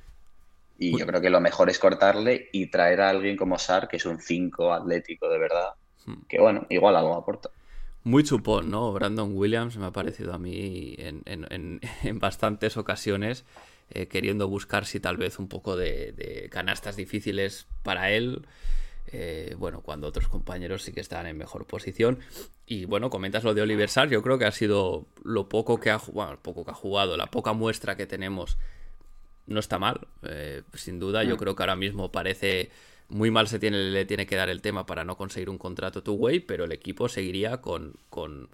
y yo creo que lo mejor es cortarle y traer a alguien como Sar, que es un 5 atlético de verdad, hmm. que bueno, igual algo aporta. Muy chupón, ¿no? Brandon Williams me ha parecido a mí en, bastantes ocasiones eh, queriendo buscar si tal vez un poco de, canastas difíciles para él. Eh, bueno, cuando otros compañeros sí que están en mejor posición. Y bueno, comentas lo de Oliver Sar, yo creo que ha sido lo poco que ha, poco que ha jugado, la poca muestra que tenemos. No está mal, eh, sin duda. Yo mm. creo que ahora mismo parece muy mal se tiene, le tiene que dar el tema para no conseguir un contrato two-way, pero el equipo seguiría con, con,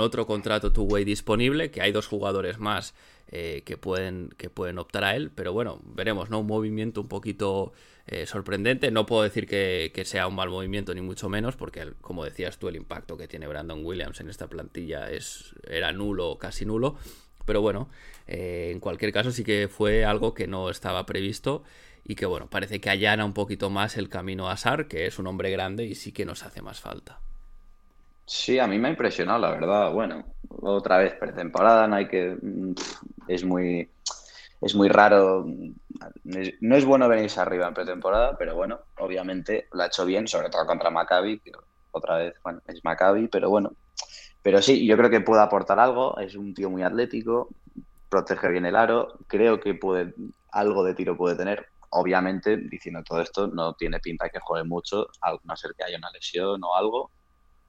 otro contrato two-way disponible, que hay dos jugadores más eh, que, pueden, que pueden optar a él, pero bueno, veremos, ¿no? Un movimiento un poquito eh, sorprendente. No puedo decir que, sea un mal movimiento, ni mucho menos, porque, como decías tú, el impacto que tiene Brandon Williams en esta plantilla es, era nulo casi nulo. Pero bueno, eh, en cualquier caso sí que fue algo que no estaba previsto y que bueno, parece que allana un poquito más el camino a Sar, que es un hombre grande y sí que nos hace más falta. Sí, a mí me ha impresionado, la verdad. Bueno, otra vez pretemporada, no hay que. Es muy. Es muy raro. No es bueno venirse arriba en pretemporada, pero bueno, obviamente lo ha hecho bien, sobre todo contra Maccabi, que otra vez, bueno, es Maccabi, pero bueno. Pero sí, yo creo que puede aportar algo. Es un tío muy atlético, protege bien el aro. Creo que puede algo de tiro puede tener obviamente, diciendo todo esto, no tiene pinta que juegue mucho, a no ser que haya una lesión o algo.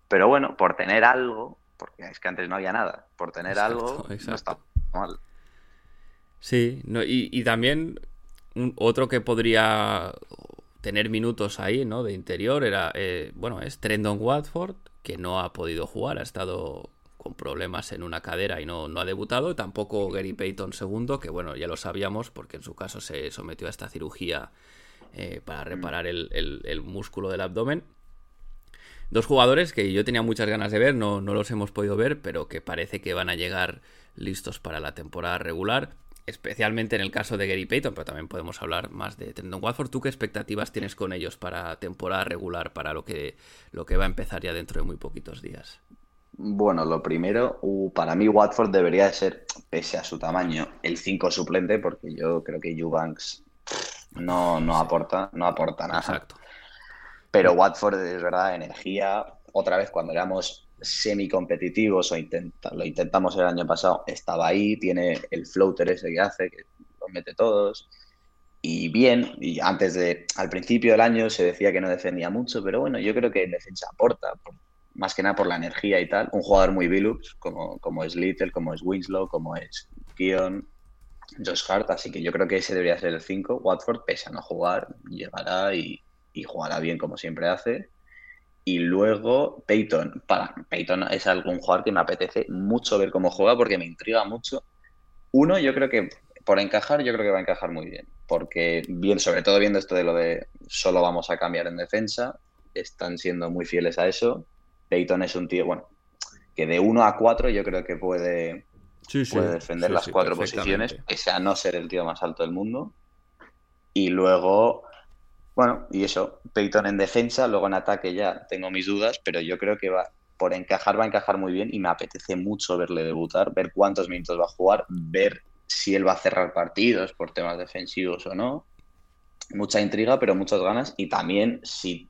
Pero bueno, por tener algo, porque es que antes no había nada, por tener algo no está mal. Sí, y, también otro que podría tener minutos ahí, ¿no? De interior era, eh, bueno, es Trendon Watford, que no ha podido jugar, ha estado con problemas en una cadera y no, no ha debutado. Tampoco Gary Payton segundo, que bueno, ya lo sabíamos porque en su caso se sometió a esta cirugía eh, para reparar el, músculo del abdomen. Dos jugadores que yo tenía muchas ganas de ver, no, no los hemos podido ver, pero que parece que van a llegar listos para la temporada regular especialmente en el caso de Gary Payton, pero también podemos hablar más de Trendon Watford. ¿Tú qué expectativas tienes con ellos para temporada regular, para lo que, lo que va a empezar ya dentro de muy poquitos días? Bueno, lo primero, para mí Watford debería de ser, pese a su tamaño, el 5 suplente, porque yo creo que Eubanks no, no aporta, no aporta nada. Exacto. Pero Watford es verdad, energía. Otra vez cuando éramos semi-competitivos o lo intentamos el año pasado, estaba ahí, tiene el floater ese que hace, que los mete todos. Y bien, y antes de, al principio del año se decía que no defendía mucho, pero bueno, yo creo que en defensa aporta más que nada por la energía y tal. Un jugador muy Billups, como, como es Little, como es Winslow, como es Keon, Josh Hart, así que yo creo que ese debería ser el 5. Watford, pese a no jugar, llegará y, jugará bien como siempre hace. Y luego Peyton. Para, Peyton es algún jugador que me apetece mucho ver cómo juega porque me intriga mucho. Uno, yo creo que por encajar, yo creo que va a encajar muy bien. Porque, bien, sobre todo viendo esto de lo de solo vamos a cambiar en defensa, están siendo muy fieles a eso. Peyton es un tío, bueno, que de 1 a 4 yo creo que puede, puede defender las cuatro posiciones, pese a no ser el tío más alto del mundo. Y luego, bueno, y eso, Peyton en defensa, luego en ataque ya tengo mis dudas, pero yo creo que va, por encajar va a encajar muy bien y me apetece mucho verle debutar, ver cuántos minutos va a jugar, ver si él va a cerrar partidos por temas defensivos o no. Mucha intriga, pero muchas ganas. Y también si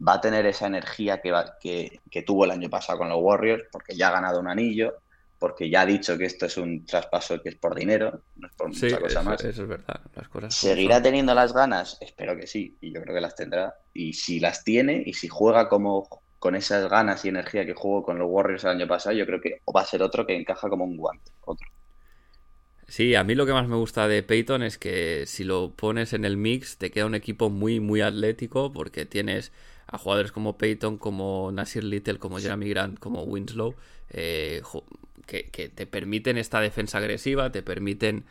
va a tener esa energía que, que, tuvo el año pasado con los Warriors, porque ya ha ganado un anillo, porque ya ha dicho que esto es un traspaso que es por dinero, no es por mucha cosa más. Eso es verdad. Las cosas ¿Seguirá teniendo las ganas? Espero que sí, y yo creo que las tendrá. Y si las tiene, y si juega como con esas ganas y energía que jugó con los Warriors el año pasado, yo creo que va a ser otro que encaja como un guante. Otro. Sí, a mí lo que más me gusta de Peyton es que si lo pones en el mix te queda un equipo muy, muy atlético porque tienes a jugadores como Peyton, como Nasir Little, como Jeremy Grant, como Winslow, eh, que, te permiten esta defensa agresiva, te permiten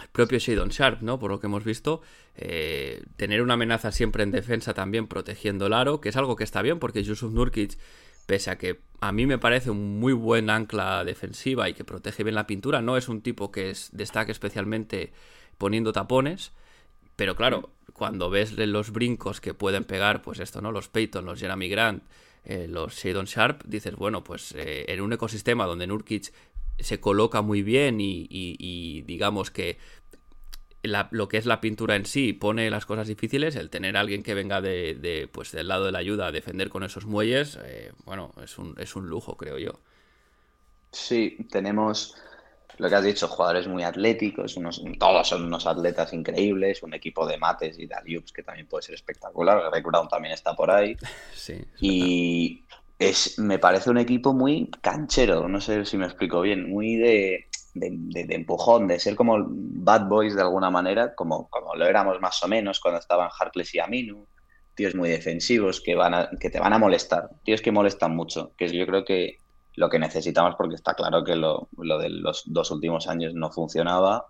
el propio Shadon Sharp, ¿no? Por lo que hemos visto, eh, tener una amenaza siempre en defensa también protegiendo el aro, que es algo que está bien porque Yusuf Nurkic pese a que a mí me parece un muy buen ancla defensiva y que protege bien la pintura, no es un tipo que destaque especialmente poniendo tapones, pero claro, cuando ves los brincos que pueden pegar, pues esto, ¿no? Los Peyton, los Jeremy Grant, eh, los Shadon Sharp, dices, bueno, pues eh, en un ecosistema donde Nurkic se coloca muy bien y digamos que lo que es la pintura en sí pone las cosas difíciles, el tener a alguien que venga de, pues del lado de la ayuda a defender con esos muelles, eh, bueno, es un, es un lujo, creo yo. Sí, tenemos lo que has dicho, jugadores muy atléticos, unos, todos son unos atletas increíbles, un equipo de mates y de aliups que también puede ser espectacular, Greg Brown también está por ahí. Sí, y es, me parece un equipo muy canchero, no sé si me explico bien, muy de de, empujón, de ser como bad boys de alguna manera, como, como lo éramos más o menos cuando estaban Harkless y Aminu, tíos muy defensivos que, van a, que te van a molestar, tíos que molestan mucho, que yo creo que lo que necesitamos, porque está claro que lo, lo de los dos últimos años no funcionaba,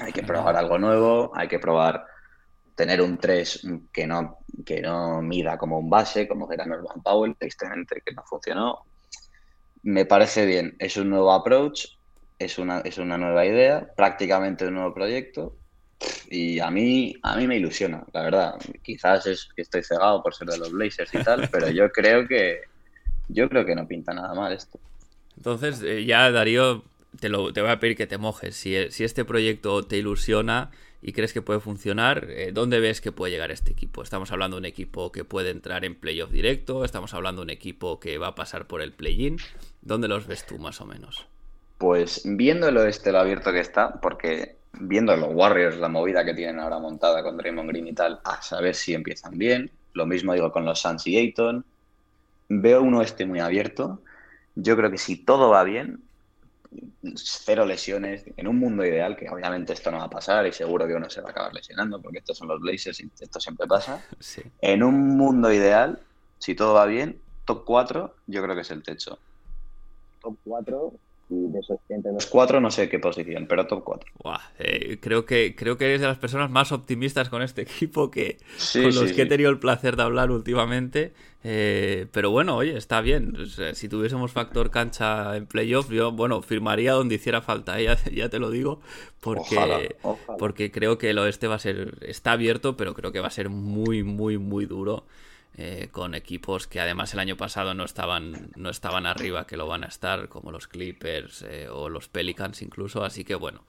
hay que probar algo nuevo, hay que probar tener un 3 que no, que no mida como un base, como era Norman Powell, tristemente que no funcionó. Me parece bien, es un nuevo approach, es una, es una nueva idea, prácticamente un nuevo proyecto. Y a mí, a mí me ilusiona, la verdad. Quizás es que estoy cegado por ser de los Blazers y tal, pero yo creo que yo creo que no pinta nada mal esto. Entonces, eh, ya Darío, te, lo, te voy a pedir que te mojes. Si, si este proyecto te ilusiona y crees que puede funcionar, eh, ¿dónde ves que puede llegar este equipo? Estamos hablando de un equipo que puede entrar en playoff directo, estamos hablando de un equipo que va a pasar por el play-in. ¿Dónde los ves tú más o menos? Pues viendo el oeste lo abierto que está, porque viendo los Warriors, la movida que tienen ahora montada con Draymond Green y tal, a saber si empiezan bien. Lo mismo digo con los Suns y Ayton. Veo un oeste muy abierto. Yo creo que si todo va bien, cero lesiones, en un mundo ideal, que obviamente esto no va a pasar y seguro que uno se va a acabar lesionando, porque estos son los Blazers y esto siempre pasa. En un mundo ideal, si todo va bien, top 4 yo creo que es el techo. Top 4 y de esos entre los cuatro no sé qué posición, pero top 4. Eh, creo, que, creo que eres de las personas más optimistas con este equipo que con los que he tenido el placer de hablar últimamente. Eh, pero bueno, oye, está bien. si tuviésemos factor cancha en playoff, yo, bueno, firmaría donde hiciera falta, ¿eh? ya, te lo digo, porque, porque creo que el oeste va a ser, está abierto, pero creo que va a ser muy, muy, muy duro. Eh, con equipos que además el año pasado no estaban, no estaban arriba, que lo van a estar, como los Clippers eh, o los Pelicans incluso, así que bueno.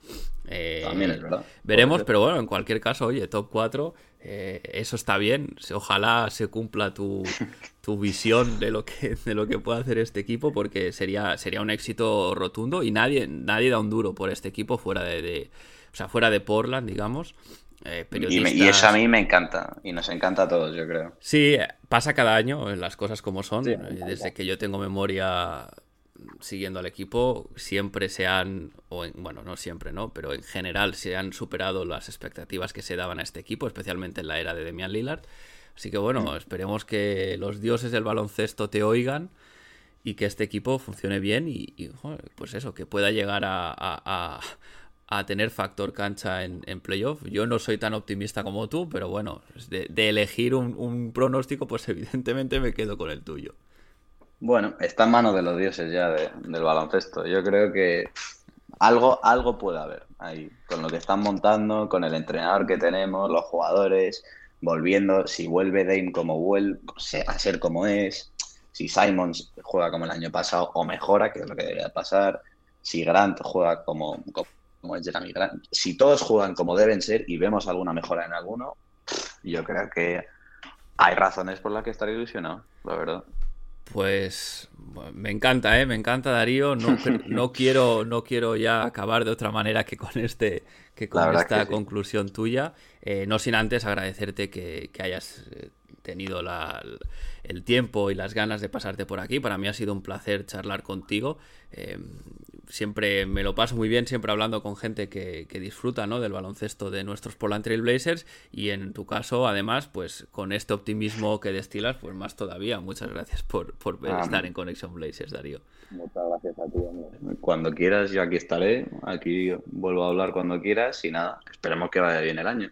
Eh, También es verdad. Veremos, pero bueno, en cualquier caso, oye, top 4, eso está bien, ojalá se cumpla tu, tu, visión de lo, que, de lo que puede hacer este equipo, porque sería, sería un éxito rotundo y nadie, nadie da un duro por este equipo fuera de, de o sea, fuera de Portland, digamos. Eh, y, eso a mí me encanta, y nos encanta a todos, yo creo. Sí, pasa cada año, las cosas como son. Desde que yo tengo memoria siguiendo al equipo, siempre se han, o bueno, no siempre, ¿no? Pero en general se han superado las expectativas que se daban a este equipo, especialmente en la era de Demian Lillard. Así que bueno, mm. esperemos que los dioses del baloncesto te oigan y que este equipo funcione bien y, pues eso, que pueda llegar a, a tener factor cancha en, playoff. Yo no soy tan optimista como tú, pero bueno, de, elegir un, pronóstico, pues evidentemente me quedo con el tuyo. Bueno, está en manos de los dioses ya del baloncesto. Yo creo que algo, algo puede haber ahí, con lo que están montando, con el entrenador que tenemos, los jugadores, volviendo, si vuelve Dame como vuelve, a ser como es, si Simons juega como el año pasado o mejora, que es lo que debería pasar, si Grant juega como es Jeremy Grant, si todos juegan como deben ser y vemos alguna mejora en alguno, yo creo que hay razones por las que estar ilusionado, la verdad. Pues me encanta, ¿eh? me encanta Darío. No, no, quiero, no quiero ya acabar de otra manera que con este, que con esta conclusión tuya. Eh, no sin antes agradecerte que, hayas eh, tenido el tiempo y las ganas de pasarte por aquí. Para mí ha sido un placer charlar contigo. Eh, siempre me lo paso muy bien, siempre hablando con gente que, disfruta ¿no? del baloncesto de nuestros Portland Trail Blazers y en tu caso, además, pues con este optimismo que destilas, pues más todavía. Muchas gracias por, por ah, estar en Conexión Blazers, Darío. Muchas gracias a ti, Cuando quieras, yo aquí estaré. Aquí vuelvo a hablar cuando quieras y nada, esperemos que vaya bien el año.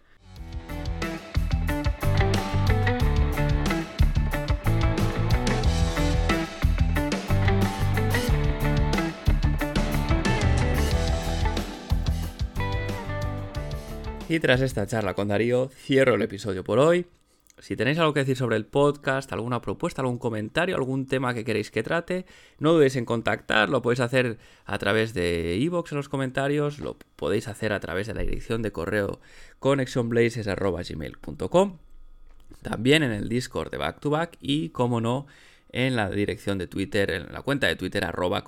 Y tras esta charla con Darío, cierro el episodio por hoy. Si tenéis algo que decir sobre el podcast, alguna propuesta, algún comentario, algún tema que queréis que trate, no dudéis en contactar, lo podéis hacer a través de iVoox en los comentarios, lo podéis hacer a través de la dirección de correo connectionblazes.gmail.com, también en el Discord de Back to Back y, como no, en la dirección de Twitter, en la cuenta de Twitter arroba.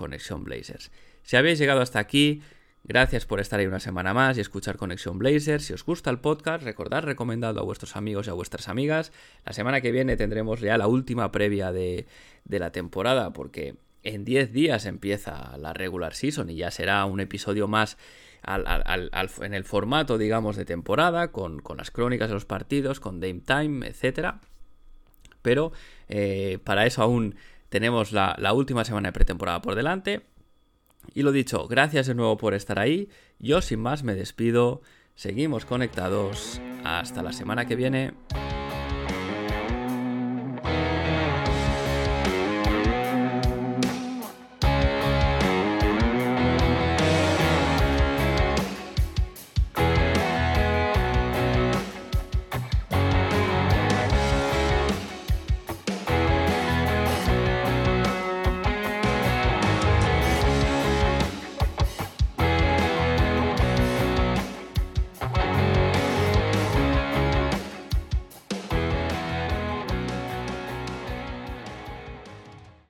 Si habéis llegado hasta aquí, Gracias por estar ahí una semana más y escuchar Conexión Blazer. Si os gusta el podcast, recordad recomendado a vuestros amigos y a vuestras amigas. La semana que viene tendremos ya la última previa de, la temporada, porque en 10 días empieza la regular season y ya será un episodio más en el formato, digamos, de temporada, con, las crónicas de los partidos, con Dame Time, etc. Pero eh, para eso aún tenemos la última semana de pretemporada por delante. Y lo dicho, gracias de nuevo por estar ahí. Yo sin más me despido. Seguimos conectados. Hasta la semana que viene.